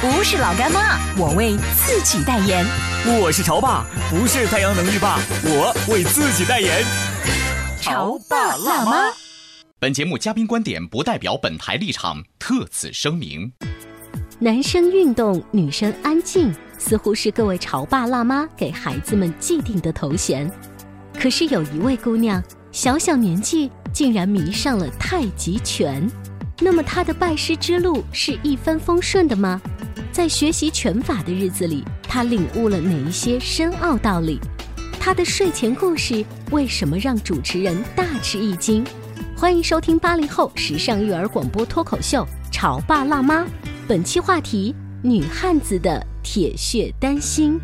不是老干妈，我为自己代言。我是潮爸，不是太阳能浴霸，我为自己代言。潮爸辣妈。本节目嘉宾观点不代表本台立场，特此声明。男生运动，女生安静，似乎是各位潮爸辣妈给孩子们既定的头衔。可是有一位姑娘，小小年纪竟然迷上了太极拳。那么她的拜师之路是一帆风顺的吗？在学习拳法的日子里，他领悟了哪一些深奥道理？他的睡前故事为什么让主持人大吃一惊？欢迎收听八零后时尚育儿广播脱口秀《潮爸辣妈》，本期话题：女汉子的铁血丹心。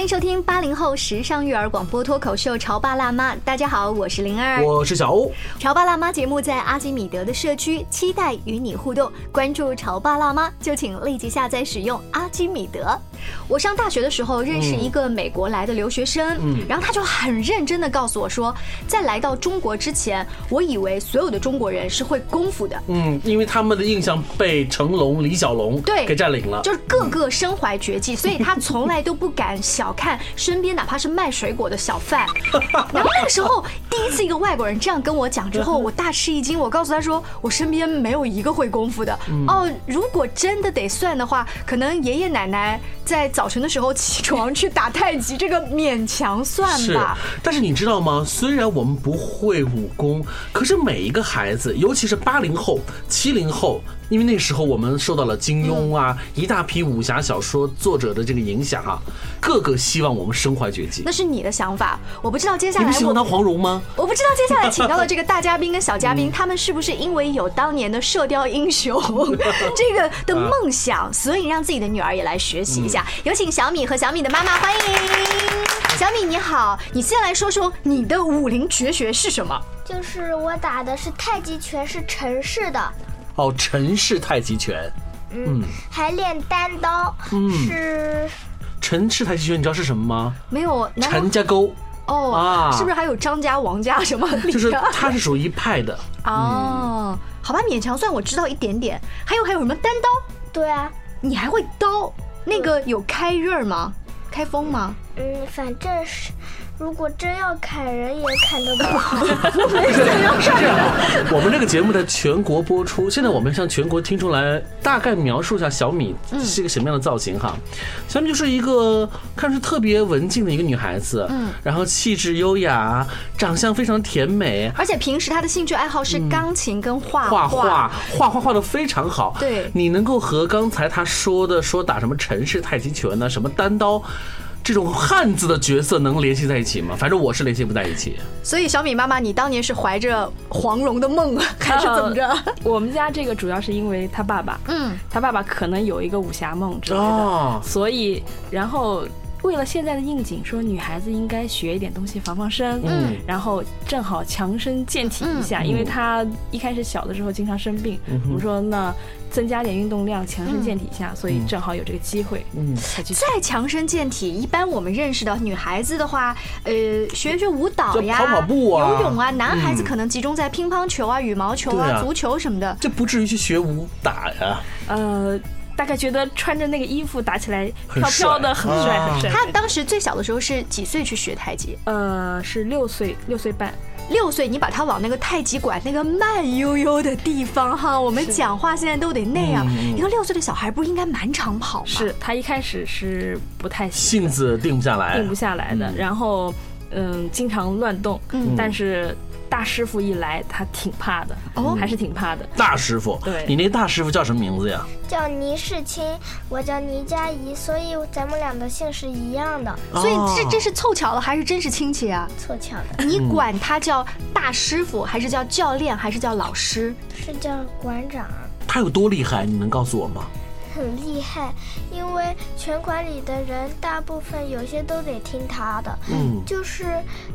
欢迎收听八零后时尚育儿广播脱口秀《潮爸辣妈》，大家好，我是灵儿，我是小欧。《潮爸辣妈》节目在阿基米德的社区，期待与你互动。关注《潮爸辣妈》，就请立即下载使用阿基米德。我上大学的时候认识一个美国来的留学生，嗯然后他就很认真的告诉我说，在来到中国之前，我以为所有的中国人是会功夫的，嗯，因为他们的印象被成龙、李小龙对给占领了。就是个个身怀绝技，所以他从来都不敢小看身边哪怕是卖水果的小贩。然后那个时候，第一次一个外国人这样跟我讲之后，我大吃一惊。我告诉他说，我身边没有一个会功夫的。哦，如果真的得算的话，可能爷爷奶奶在早晨的时候起床去打太极，这个勉强算是吧。，但是你知道吗？虽然我们不会武功，可是每一个孩子，尤其是八零后、七零后，因为那时候我们受到了金庸啊、一大批武侠小说作者的这个影响啊，个个希望我们身怀绝技那。是你的想法，我不知道接下来你们喜欢当黄蓉吗？我不知道接下来请到的这个大嘉宾跟小嘉宾，他们是不是因为有当年的《射雕英雄》这个的梦想，所以让自己的女儿也来学习一下？有请小米和小米的妈妈，欢迎小米，你好，你先来说说你的武林绝学是什么？就是我打的是太极拳，是陈氏的，哦，陈氏太极拳。嗯，还练单刀，嗯是陈氏太极拳，你知道是什么吗？没有，难道陈家沟，哦，啊是不是还有张家、王家什么就是家？它是属于一派的。哦，好吧，勉强算我知道一点点。还有还有什么单刀？对啊，你还会刀？那个有开刃吗？开封吗？嗯，反正是，如果真要砍人也砍得不好。是这样啊，我们这个节目在全国播出，现在我们向全国听众来大概描述一下小米是一个什么样的造型哈。小米就是一个看着特别文静的一个女孩子，嗯，然后气质优雅，长相非常甜美，而且平时她的兴趣爱好是钢琴跟画画画画画画的非常好。对你能够和刚才她说的说打什么陈氏太极拳呢，什么单刀。这种汉字的角色能联系在一起吗？反正我是联系不在一起。所以小米妈妈，你当年是怀着黄蓉的梦，还是怎么着？我们家这个主要是因为他爸爸，嗯，他爸爸可能有一个武侠梦之类的，哦，所以然后为了现在的应景，说女孩子应该学一点东西防防身，嗯然后正好强身健体一下，嗯因为她一开始小的时候经常生病，嗯我们说那增加点运动量，强身健体一下，所以正好有这个机会嗯，才去。再强身健体，一般我们认识到女孩子的话，呃，学学舞蹈呀，跑跑步啊游泳啊，男孩子嗯可能集中在乒乓球啊、羽毛球对啊足球什么的。这不至于去学武打呀。呃，大概觉得穿着那个衣服打起来飘飘的，很帅啊。很帅。他当时最小的时候是几岁去学太极？呃，是六岁六岁半，六岁，你把他往那个太极馆那个慢悠悠的地方哈，我们讲话现在都得那样。一个六岁的小孩不应该满场跑吗？是他一开始是不太行性子定不下来，定不下来的，然后嗯，经常乱动，嗯。但是大师傅一来，他挺怕的，哦还是挺怕的。大师傅，对你那个大师傅叫什么名字呀？叫倪世清，我叫倪佳怡，所以咱们俩的姓是一样的，所以这哦这是凑巧了还是真是亲戚啊？凑巧的，你管他叫大师傅，还是叫教练，还是叫老师？是叫馆长。他有多厉害？你能告诉我吗？很厉害，因为拳馆里的人大部分有些都得听他的，嗯，就是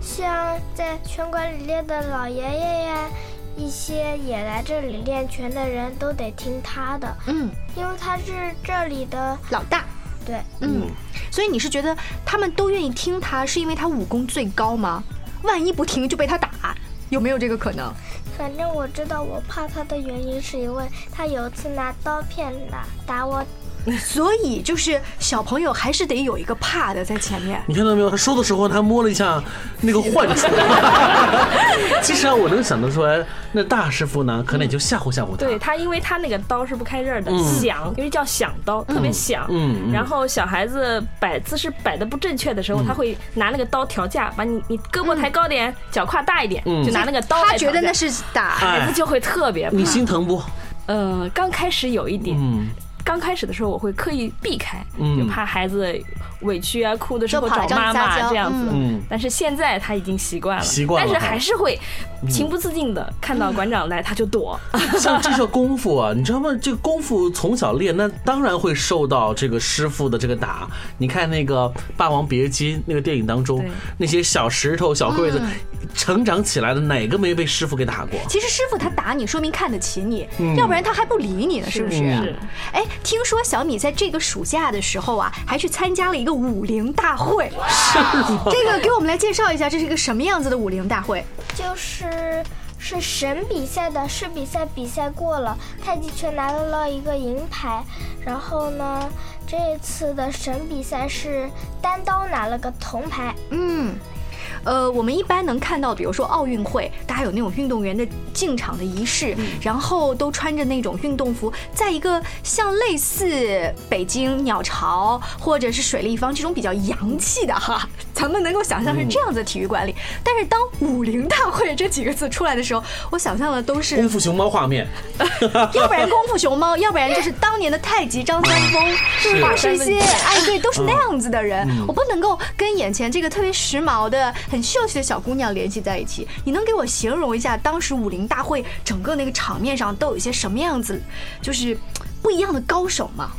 像在拳馆里练的老爷爷呀，一些也来这里练拳的人都得听他的，嗯，因为他是这里的老大。对，嗯，所以你是觉得他们都愿意听他，是因为他武功最高吗？万一不听就被他打，有没有这个可能？反正我知道我怕他的原因是因为他有一次拿刀片打打我，所以就是小朋友还是得有一个怕的在前面。你看到没有？他说的时候，他摸了一下那个患处。其实啊，我能想得出来，那大师傅呢，可能也就吓唬吓唬他。对他，因为他那个刀是不开刃的，嗯响，因为叫响刀，特别响。然后小孩子摆姿势摆的不正确的时候，他会拿那个刀调架，把你你胳膊抬高点，脚跨大一点，嗯就拿那个刀他觉得那是打，哎孩子就会特别怕你。心疼不？嗯，刚开始有一点，嗯，刚开始的时候我会刻意避开，嗯。就怕孩子委屈啊、哭的时候找妈妈这样子。嗯但是现在他已经习惯了，习惯了但是还是会情不自禁的看到馆长来他就躲。像这叫功夫啊，你知道吗？这个功夫从小练，那当然会受到这个师傅的这个打。你看那个《霸王别姬》那个电影当中，那些小石头、小柜子，成长起来的哪个没被师傅给打过？其实师傅他打你，说明看得起你，嗯要不然他还不理你呢，是不是？是哎，听说小米在这个暑假的时候啊，还去参加了一个武林大会，这个给我们来介绍一下，这是一个什么样子的武林大会？就是是省比赛的，市比赛比赛过了，太极拳拿到了一个银牌，然后呢，这次的省比赛是单刀拿了个铜牌。嗯。呃，我们一般能看到，比如说奥运会，大家有那种运动员的进场的仪式，然后都穿着那种运动服，在一个像类似北京鸟巢或者是水立方这种比较洋气的哈，咱们能够想象是这样子的体育馆里。但是当武林大会这几个字出来的时候，我想象的都是功夫熊猫画面，要不然功夫熊猫，要不然就是当年的太极张三丰，就是吧？是一些哎，对，都是那样子的人。我不能够跟眼前这个特别时髦的、很秀气的小姑娘联系在一起。你能给我形容一下当时武林大会整个那个场面上都有一些什么样子，就是不一样的高手吗？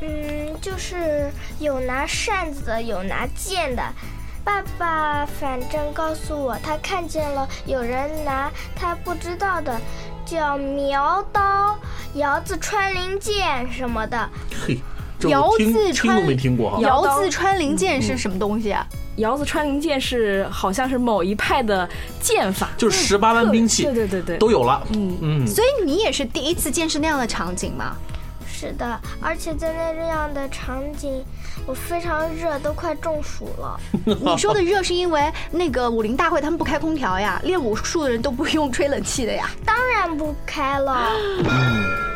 嗯，就是有拿扇子的，有拿剑的。爸爸反正告诉我，他看见了有人拿他不知道的，叫苗刀、姚字穿林剑什么的。嘿，这窑我听听都没听过哈。窑字穿林剑是什么东西啊？窑子穿云箭是好像是某一派的剑法，就是十八般兵器，对对对对，都有了。嗯嗯，所以你也是第一次见识那样的场景吗？是的，而且在那样的场景，我非常热，都快中暑了。你说的热是因为那个武林大会他们不开空调呀，练武术的人都不用吹冷气的呀。当然不开了，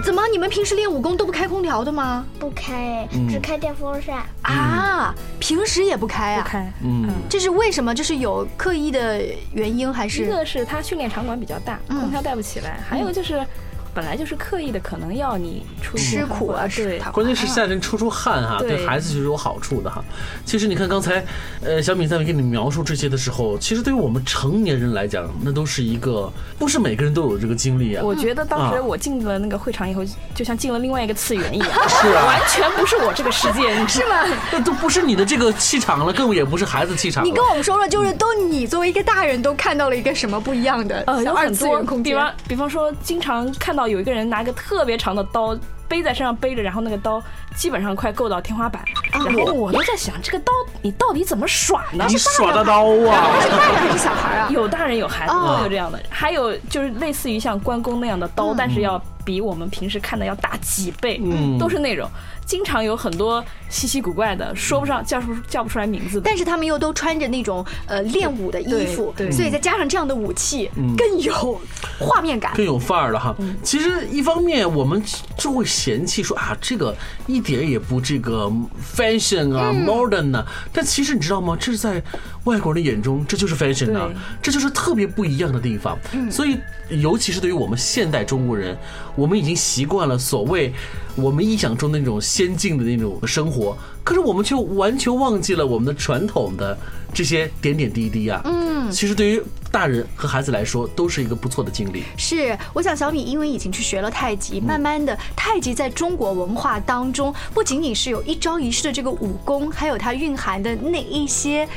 怎么你们平时练武功都不开空调的吗？不开，嗯只开电风扇。啊，平时也不开啊？不开。嗯，这是为什么？这是有刻意的原因还是一是？个是他训练场馆比较大，嗯空调带不起来；还有就是，本来就是刻意的，可能要你出吃苦啊，对，关键是夏天出出汗哈，对对孩子就是有好处的哈。其实你看刚才，呃，小米在给你描述这些的时候，其实对于我们成年人来讲，那都是一个不是每个人都有这个经历啊。我觉得当时啊我进了那个会场以后，就像进了另外一个次元一样，是啊完全不是我这个世界，你知道吗？那都不是你的这个气场了，更也不是孩子气场。你跟我们说说，就是都你作为一个大人都看到了一个什么不一样的呃，二很多次元空，间？比方比方说，经常看到有一个人拿个特别长的刀背在身上背着，然后那个刀基本上快够到天花板，然后我都在想，这个刀你到底怎么耍呢？你耍的刀啊！是大人还是小孩啊？有大人有孩子哦都有这样的，还有就是类似于像关公那样的刀，但是要比我们平时看的要大几倍，嗯都是那种经常有很多稀奇古怪的，说不上叫不叫不出来名字的。但是他们又都穿着那种呃练武的衣服，对对所以再加上这样的武器，更有画面感。更有范儿了哈。其实一方面我们就会嫌弃说啊，这个一点也不这个 fashion 啊、modern 啊，但其实你知道吗？这是在外国人的眼中，这就是 fashion 啊，这就是特别不一样的地方。所以，尤其是对于我们现代中国人，我们已经习惯了所谓我们臆想中的那种先进的那种生活，可是我们却完全忘记了我们的传统的这些点点滴滴啊。嗯，其实对于大人和孩子来说，都是一个不错的经历。是，我想小米因为已经去学了太极，慢慢的太极在中国文化当中，不仅仅是有一招一式的这个武功，还有它蕴含的那一些。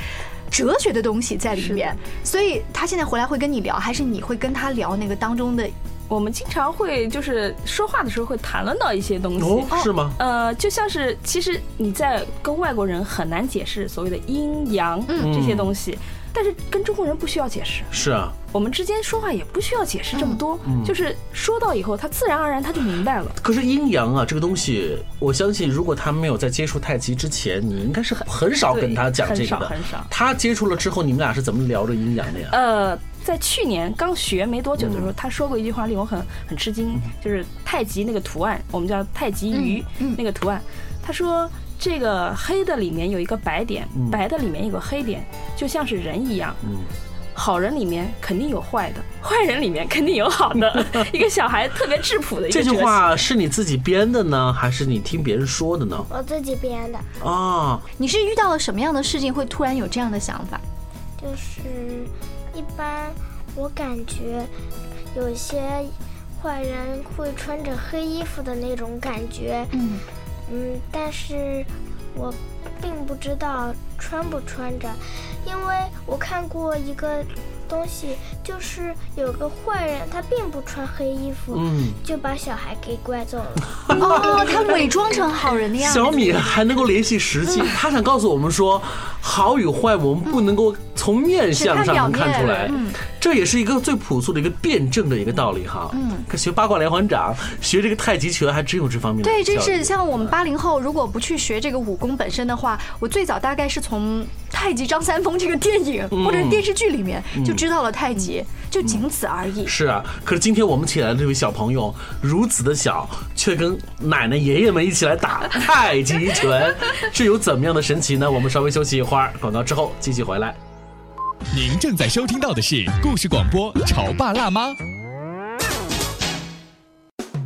哲学的东西在里面，所以他现在回来会跟你聊，还是你会跟他聊那个当中的？我们经常会就是说话的时候会谈论到一些东西。哦，是吗？呃，就像是其实你在跟外国人很难解释所谓的阴阳这些东西，但是跟中国人不需要解释，是啊，我们之间说话也不需要解释这么多，嗯就是说到以后，他自然而然他就明白了。可是阴阳啊，这个东西，我相信如果他没有在接触太极之前，你应该是很少跟他讲这个的。很少很少他接触了之后，你们俩是怎么聊着阴阳的呀？呃，在去年刚学没多久的时候，他说过一句话令我很很吃惊，就是太极那个图案，我们叫太极鱼、那个图案。他说这个黑的里面有一个白点，白的里面有个黑点，就像是人一样。嗯好人里面肯定有坏的，坏人里面肯定有好的。一个小孩特别质朴的一个这句话是你自己编的呢，还是你听别人说的呢？我自己编的，啊，你是遇到了什么样的事情会突然有这样的想法？就是一般我感觉有些坏人会穿着黑衣服的那种感觉，嗯嗯，但是我并不知道穿不穿着，因为我看过一个东西，就是有个坏人他并不穿黑衣服，嗯，就把小孩给拐走了。哦，他伪装成好人的样子。小米还能够联系实际，他想告诉我们说，好与坏我们不能够从面相上能看出来，这也是一个最朴素的一个辩证的一个道理哈。嗯，可学八卦连环掌，学这个太极拳还真有这方面的对，这是像我们八零后，如果不去学这个武功本身的话，我最早大概是从《太极张三丰》这个电影或者电视剧里面就知道了太极，就仅此而已。是啊，可是今天我们请来的这位小朋友如此的小，却跟奶奶爷爷们一起来打太极拳，是有怎么样的神奇呢？我们稍微休息一会儿，广告之后继续回来。您正在收听到的是故事广播《潮爸辣妈》。《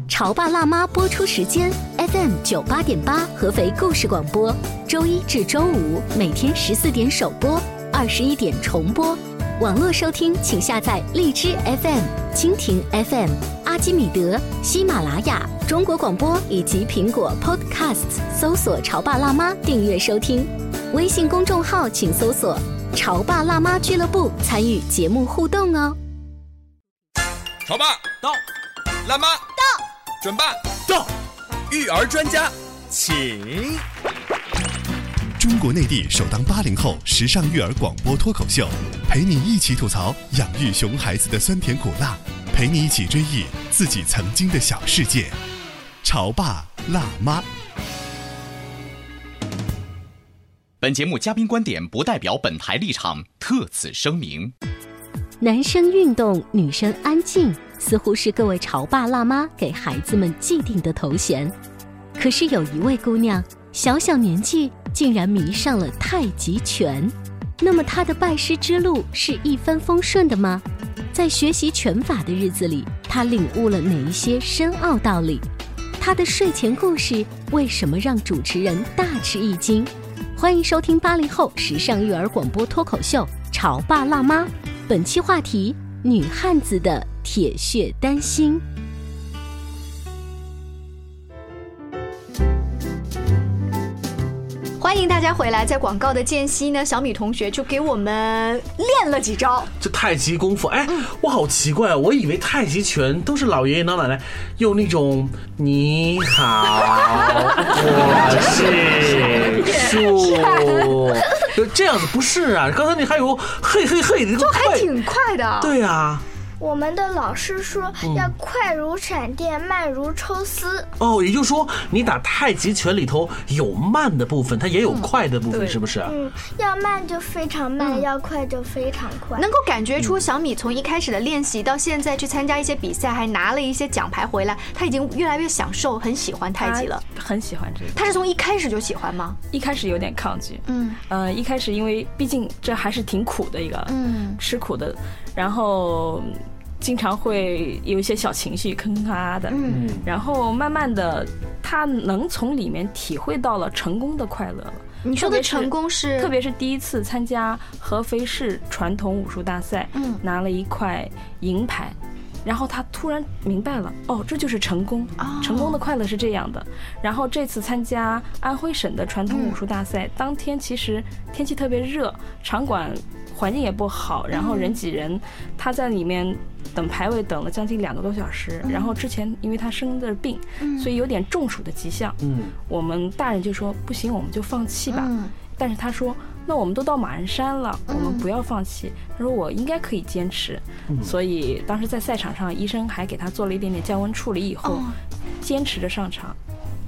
潮爸辣妈》播出时间：FM 九八点八，合肥故事广播，周一至周五每天十四点首播，二十一点重播。网络收听，请下载荔枝 FM、蜻蜓 FM、阿基米德、喜马拉雅、中国广播以及苹果 Podcasts，搜索“潮爸辣妈”订阅收听。微信公众号请搜索“潮爸辣妈俱乐部”，参与节目互动哦。潮爸到，辣妈到，准爸到，育儿专家请。中国内地首档八零后时尚育儿广播脱口秀，陪你一起吐槽养育熊孩子的酸甜苦辣，陪你一起追忆自己曾经的小世界。潮爸辣妈。本节目嘉宾观点不代表本台立场，特此声明。男生运动，女生安静，似乎是各位潮爸辣妈给孩子们既定的头衔。可是有一位姑娘，小小年纪竟然迷上了太极拳。那么她的拜师之路是一帆风顺的吗？在学习拳法的日子里，她领悟了哪一些深奥道理？她的睡前故事为什么让主持人大吃一惊？欢迎收听八零后时尚育儿广播脱口秀《潮爸辣妈》，本期话题：女汉子的铁血丹心。欢迎大家回来，在广告的间隙呢，小米同学就给我们练了几招。这太极功夫，哎，我好奇怪，我以为太极拳都是老爷爷老奶奶用那种“你好，我是树”，就 这样子，不是啊？刚才你还有“嘿嘿嘿”的这个就还，挺快的。对啊，我们的老师说嗯要快如闪电，慢如抽丝。哦，也就是说，你打太极拳里头有慢的部分，它也有快的部分，对是不是？嗯，要慢就非常慢，嗯要快就非常快。能够感觉出小米从一开始的练习到现在去参加一些比赛，还拿了一些奖牌回来，他已经越来越享受，很喜欢太极了。很喜欢这个。他是从一开始就喜欢吗？一开始有点抗拒，嗯呃，一开始因为毕竟这还是挺苦的一个，嗯吃苦的，然后经常会有一些小情绪，坑坑咔咔的，嗯。然后慢慢的，他能从里面体会到了成功的快乐了。你说的成功是特别是第一次参加合肥市传统武术大赛，嗯。拿了一块银牌，然后他突然明白了，哦，这就是成功，哦。成功的快乐是这样的。然后这次参加安徽省的传统武术大赛，当天其实天气特别热，场馆环境也不好，然后人挤人，他在里面等排位等了将近两个多小时。然后之前因为他生的病，所以有点中暑的迹象。嗯，我们大人就说不行，我们就放弃吧。嗯但是他说，那我们都到马鞍山了，我们不要放弃。他说我应该可以坚持，所以当时在赛场上，医生还给他做了一点点降温处理，以后、哦坚持着上场。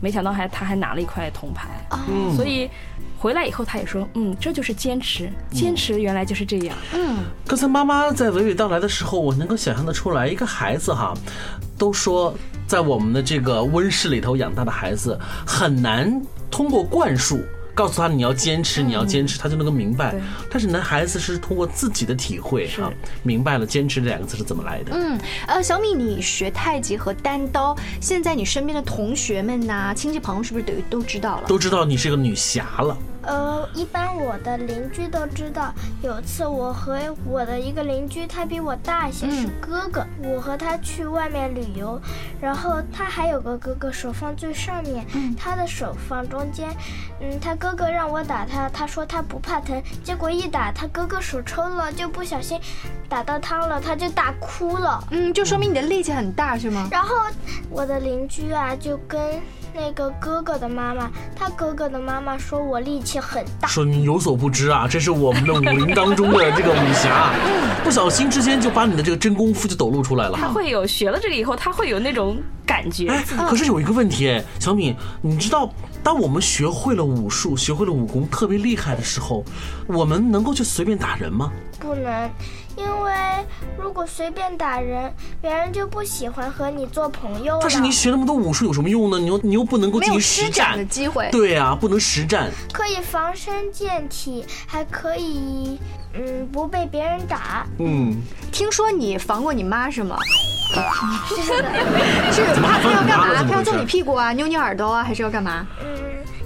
没想到还他还拿了一块铜牌，嗯所以回来以后他也说，嗯，这就是坚持，坚持原来就是这样。嗯刚才妈妈在娓娓道来的时候，我能够想象得出来，一个孩子哈，都说在我们的这个温室里头养大的孩子很难通过灌输。告诉他你要坚持，你要坚持，他就能够明白。但是男孩子是通过自己的体会是哈，明白了坚持这两个字是怎么来的。嗯，呃，小米，你学太极和单刀，现在你身边的同学们呐、亲戚朋友是不是等于都知道了？都知道你是个女侠了，呃，一般我的邻居都知道。有次，我和我的一个邻居，他比我大一些，是哥哥。我和他去外面旅游，然后他还有个哥哥，手放最上面，他的手放中间。嗯，他哥哥让我打他，他说他不怕疼，结果一打，他哥哥手抽了，就不小心打到他了，他就大哭了。嗯，就说明你的力气很大是吗？然后我的邻居啊，就跟那个哥哥的妈妈，他哥哥的妈妈说我力气很大。说你有所不知啊，这是我们的武林当中的这个武侠，不小心之间就把你的这个真功夫就抖露出来了。他会有学了这个以后，他会有那种感觉。哎，可是有一个问题，哎，小敏，你知道，当我们学会了武术、学会了武功特别厉害的时候，我们能够去随便打人吗？不能，因为如果随便打人，别人就不喜欢和你做朋友了。但是你学那么多武术有什么用呢？你又你又不能够没有进行实施展的战，机会。对啊，不能实战。可以防身健体，还可以嗯不被别人打。嗯，听说你防过你妈是吗？是的，是 怎么她她要干嘛？防你妈了怎么她要揍你屁股啊，扭你耳朵啊，还是要干嘛？嗯，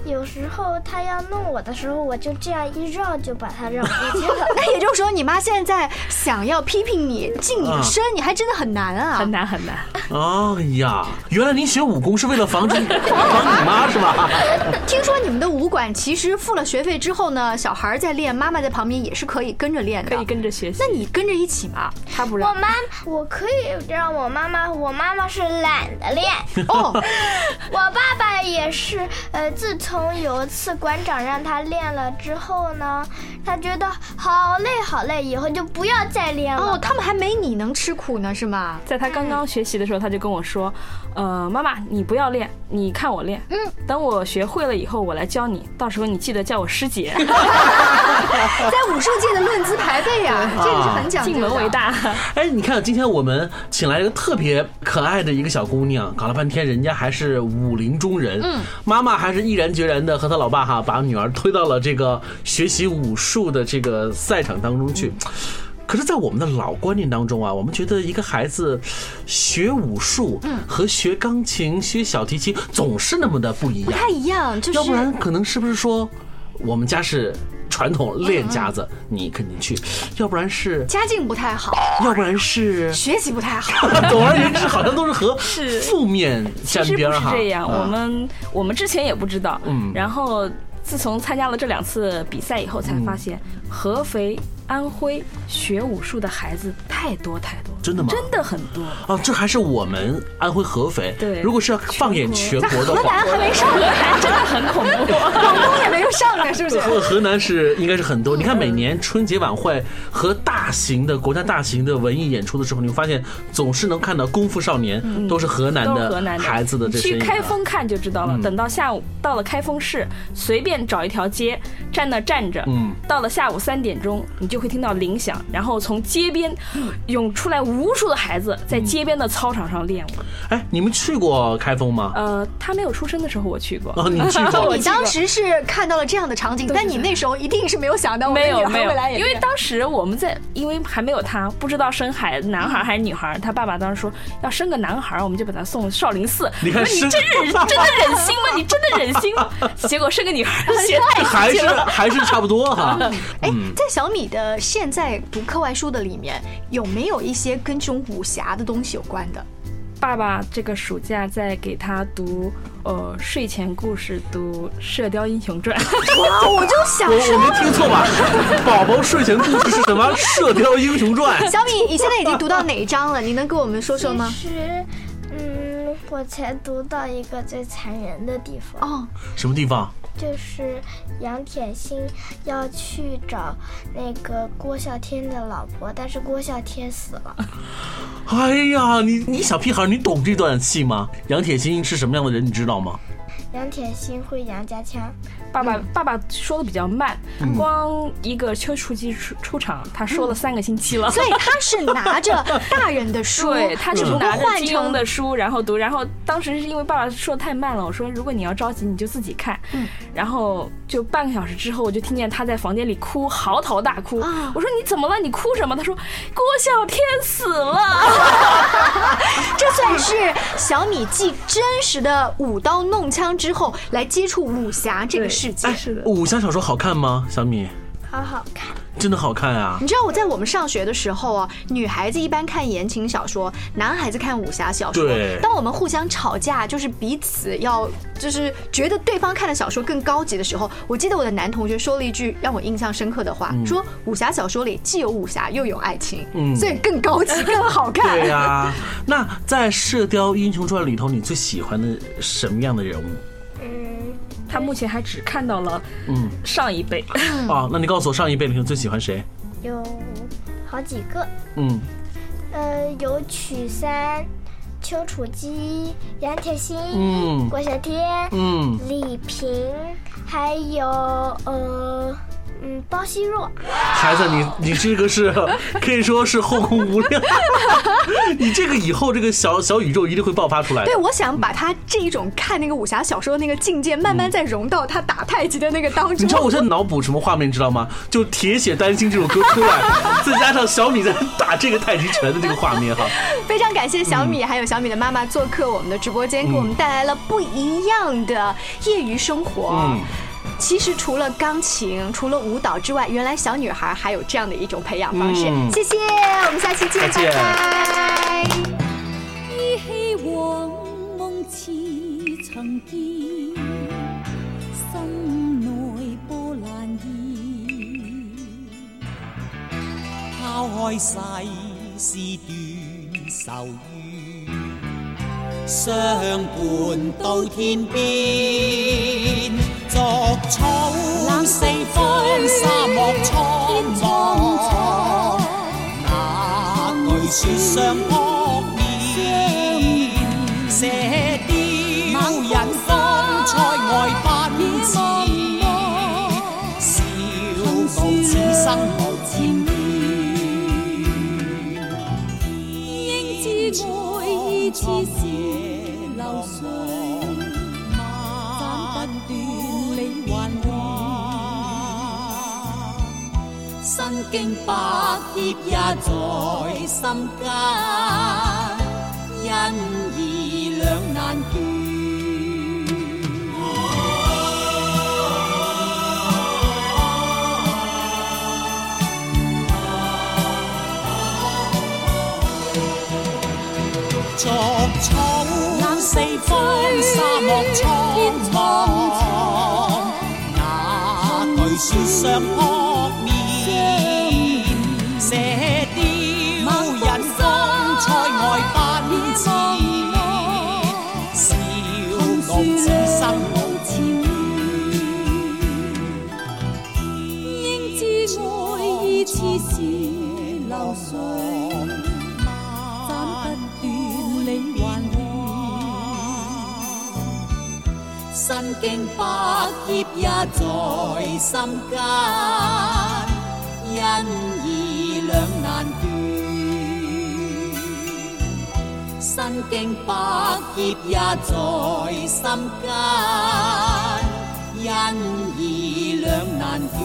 有时候他要弄我的时候，我就这样一绕就把他绕过去了。那也就是说，你妈现在想要批评你、近你的身，你还真的很难啊。很难很难，哎呀，原来您学武功是为了防止 防你妈是吧？听说你们的武馆其实付了学费之后呢，小孩在练，妈妈在旁边也是可以跟着练的。可以跟着学习。那你跟着一起吗？我他不让，我妈，我可以让我妈妈，我妈妈是懒得练。哦，我爸爸也是，呃，自从有一次馆长让他练了之后呢，他觉得好累好累，以后就不要再练了。哦，他们还没你能吃苦呢，是吗？在他刚刚学习的时候，他就跟我说：“呃，妈妈，你不要练，你看我练。嗯，等我学会了以后，我来教你。到时候你记得叫我师姐，在武术界的论资排辈啊，这个是很讲究的。进门为大。哎，你看，今天我们请来一个特别可爱的一个小姑娘，搞了半天，人家还是武林中人，嗯，妈妈还是毅然决然的和他老爸哈，把女儿推到了这个学习武术的这个赛场当中去。可是，在我们的老观念当中啊，我们觉得一个孩子学武术和学钢琴、学小提琴总是那么的不一样，不太一样，要不然可能是不是说我们家是传统练家子，你肯定去；要不然是，家境不太好，要不然是。学习不太好。总而言之，好像都是和是负面其实不沾边哈。是这样，啊我们我们之前也不知道，嗯然后自从参加了这两次比赛以后，才发现合肥、安徽学武术的孩子太多太多，真的吗真的很多。啊，这还是我们安徽合肥。对如果是要放眼全国的话河，南还没上河来，南真的很恐怖，广东也没有上呢。是不是？河河南是应该是很多。你看每年春节晚会和大型的国家大型的文艺演出的时候，你会发现总是能看到功夫少年都是河南的河的南的孩子的这些去。开封看就知道了。嗯等到下午到了开封市，随便找一条街站那站着，嗯到了下午三点钟，你就会听到铃响，然后从街边 涌出来无数的孩子在街边的操场上练舞。哎，你们去过开封吗？呃，他没有出生的时候我去过。哦，你去过 你？当时是看到了这样的场景，但你那时候一定是没有想到我的女孩没有没有未来，也因为当时我们在，因为还没有他，不知道生孩子男孩还是女孩。他爸爸当时说要生个男孩，我们就把他送少林寺。你看你真忍真的忍心吗？你真的忍心吗？结果生个女孩，学太还是。还是差不多哈。哎，在小米的现在读课外书的里面，有没有一些跟这种武侠的东西有关的？爸爸这个暑假在给他读呃睡前故事，读《射雕英雄传》。哇，我就想我我，没听错吧？宝宝睡前故事是什么？《射雕英雄传》。小米，你现在已经读到哪一章了？你能给我们说说吗？其实，嗯，我才读到一个最残忍的地方，哦，什么地方？就是杨铁心要去找那个郭啸天的老婆，但是郭啸天死了。哎呀，你你小屁孩，你懂这段戏吗？杨铁心是什么样的人，你知道吗？杨铁心会杨家枪，爸爸爸爸说的比较慢，光一个丘处机出出场，他说了三个星期了。所以他 是拿着大人的书，对他就是拿着换成金庸的书，然后读，然后当时是因为爸爸说的太慢了，我说如果你要着急，你就自己看。嗯然后就半个小时之后，我就听见他在房间里哭，嚎啕大哭。啊我说你怎么了？你哭什么？他说郭啸天死了。这算是小米继真实的舞刀弄枪之后，来接触武侠这个世界。是的。武侠小说好看吗？小米，好好看。真的好看啊！你知道我在我们上学的时候啊，女孩子一般看言情小说，男孩子看武侠小说对。当我们互相吵架，就是彼此要就是觉得对方看的小说更高级的时候，我记得我的男同学说了一句让我印象深刻的话，说武侠小说里既有武侠又有爱情，嗯所以更高级更好看。对呀、那在《射雕英雄传》里头，你最喜欢的什么样的人物？嗯，他目前还只看到了嗯。上一辈。啊，那你告诉我上一辈里头最喜欢谁？有好几个，嗯，呃，有曲三、丘处机、杨铁心、嗯。郭小天、嗯，李萍，还有呃嗯包惜弱。孩子，你你这个是 可以说是后宫无量，你这个以后这个小小宇宙一定会爆发出来的对，。我想把他这一种看那个武侠小说的那个境界，慢慢再融到他打太极的那个当中。你知道我现在脑补什么画面，你知道吗？就《铁血丹心》这首歌出来，再加上小米在打这个太极拳的这个画面哈。非常感谢小米，还有小米的妈妈做客我们的直播间，给我们带来了不一样的业余生活。嗯，其实除了钢琴，除了舞蹈之外，原来小女孩还有这样的一种培养方式。嗯谢谢，我们下期见，再见拜拜。依稀往梦似曾见，心内波澜现。抛开世事断愁怨，相伴到天边。逐草四方，沙漠苍茫。那句说相扑面，射雕引风塞外奔驰，笑傲此生无千遍。应知爱意似經百劫也在心間，因義兩難斷。逐草四方，沙漠蒼茫。那句說相撲身经百劫也在心间恩义两难断。身经百劫也在心间恩义两难断。